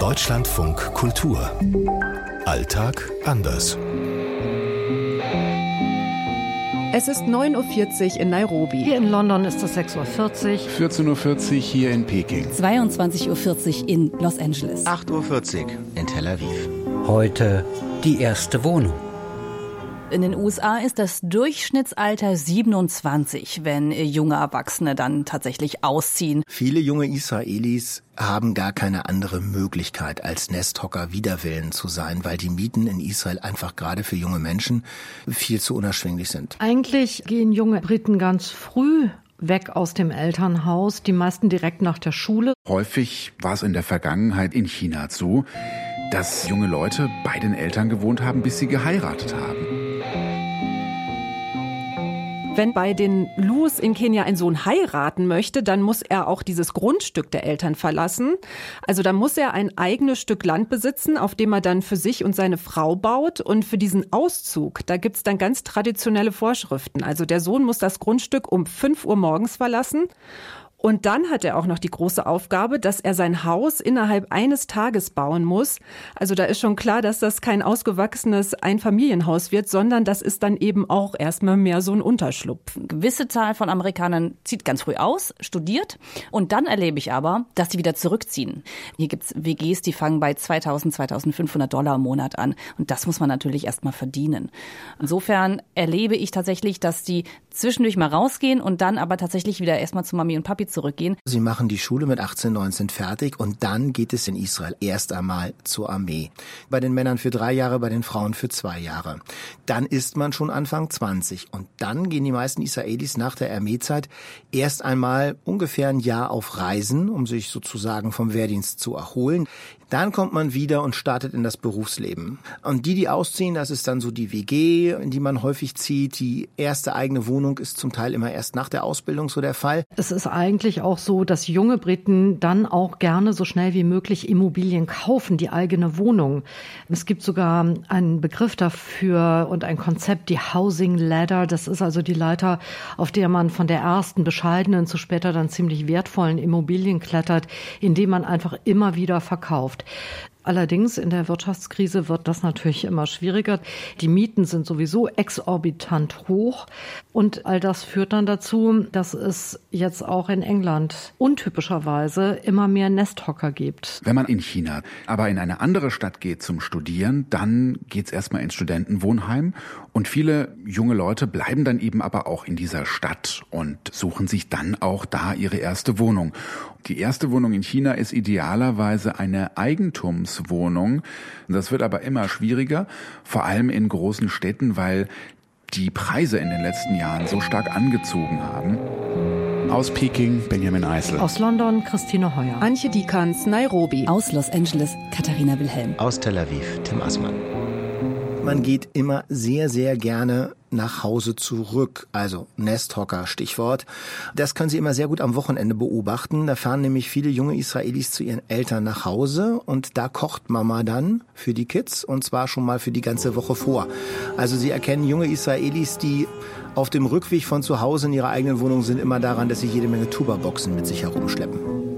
Deutschlandfunk Kultur. Alltag anders. Es ist 9.40 Uhr in Nairobi. Hier in London ist es 6.40 Uhr. 14.40 Uhr hier in Peking. 22.40 Uhr in Los Angeles. 8.40 Uhr in Tel Aviv. Heute die erste Wohnung. In den USA ist das Durchschnittsalter 27, wenn junge Erwachsene dann tatsächlich ausziehen. Viele junge Israelis haben gar keine andere Möglichkeit, als Nesthocker widerwillen zu sein, weil die Mieten in Israel einfach gerade für junge Menschen viel zu unerschwinglich sind. Eigentlich gehen junge Briten ganz früh weg aus dem Elternhaus, die meisten direkt nach der Schule. Häufig war es in der Vergangenheit in China so, dass junge Leute bei den Eltern gewohnt haben, bis sie geheiratet haben. Wenn bei den Lus in Kenia ein Sohn heiraten möchte, dann muss er auch dieses Grundstück der Eltern verlassen. Also da muss er ein eigenes Stück Land besitzen, auf dem er dann für sich und seine Frau baut. Und für diesen Auszug, da gibt's dann ganz traditionelle Vorschriften. Also der Sohn muss das Grundstück um 5 Uhr morgens verlassen und dann hat er auch noch die große Aufgabe, dass er sein Haus innerhalb eines Tages bauen muss. Also da ist schon klar, dass das kein ausgewachsenes Einfamilienhaus wird, sondern das ist dann eben auch erstmal mehr so ein Unterschlupf. Eine gewisse Zahl von Amerikanern zieht ganz früh aus, studiert und dann erlebe ich aber, dass die wieder zurückziehen. Hier gibt's WGs, die fangen bei 2000, 2500 Dollar im Monat an und das muss man natürlich erstmal verdienen. Insofern erlebe ich tatsächlich, dass die zwischendurch mal rausgehen und dann aber tatsächlich wieder erstmal zu Mami und Papi zurückgehen. Sie machen die Schule mit 18, 19 fertig und dann geht es in Israel erst einmal zur Armee. Bei den Männern für drei Jahre, bei den Frauen für zwei Jahre. Dann ist man schon Anfang 20 und dann gehen die meisten Israelis nach der Armeezeit erst einmal ungefähr ein Jahr auf Reisen, um sich sozusagen vom Wehrdienst zu erholen. Dann kommt man wieder und startet in das Berufsleben. Und die, die ausziehen, das ist dann so die WG, in die man häufig zieht. Die erste eigene Wohnung ist zum Teil immer erst nach der Ausbildung so der Fall. Es ist eigentlich auch so, dass junge Briten dann auch gerne so schnell wie möglich Immobilien kaufen, die eigene Wohnung. Es gibt sogar einen Begriff dafür und ein Konzept, die Housing Ladder. Das ist also die Leiter, auf der man von der ersten bescheidenen zu später dann ziemlich wertvollen Immobilien klettert, indem man einfach immer wieder verkauft. Allerdings in der Wirtschaftskrise wird das natürlich immer schwieriger. Die Mieten sind sowieso exorbitant hoch und all das führt dann dazu, dass es jetzt auch in England untypischerweise immer mehr Nesthocker gibt. Wenn man in China aber in eine andere Stadt geht zum Studieren, dann geht's erstmal ins Studentenwohnheim und viele junge Leute bleiben dann eben aber auch in dieser Stadt und suchen sich dann auch da ihre erste Wohnung. Die erste Wohnung in China ist idealerweise eine Eigentumswohnung. Das wird aber immer schwieriger, vor allem in großen Städten, weil die Preise in den letzten Jahren so stark angezogen haben. Aus Peking Benjamin Eisel. Aus London Christine Heuer. Antje Dikans, Nairobi. Aus Los Angeles Katharina Wilhelm. Aus Tel Aviv Tim Assmann. Man geht immer sehr, sehr gerne nach Hause zurück. Also Nesthocker, Stichwort. Das können Sie immer sehr gut am Wochenende beobachten. Da fahren nämlich viele junge Israelis zu ihren Eltern nach Hause und da kocht Mama dann für die Kids und zwar schon mal für die ganze Woche vor. Also Sie erkennen junge Israelis, die auf dem Rückweg von zu Hause in ihrer eigenen Wohnung sind, immer daran, dass sie jede Menge Tuba-Boxen mit sich herumschleppen.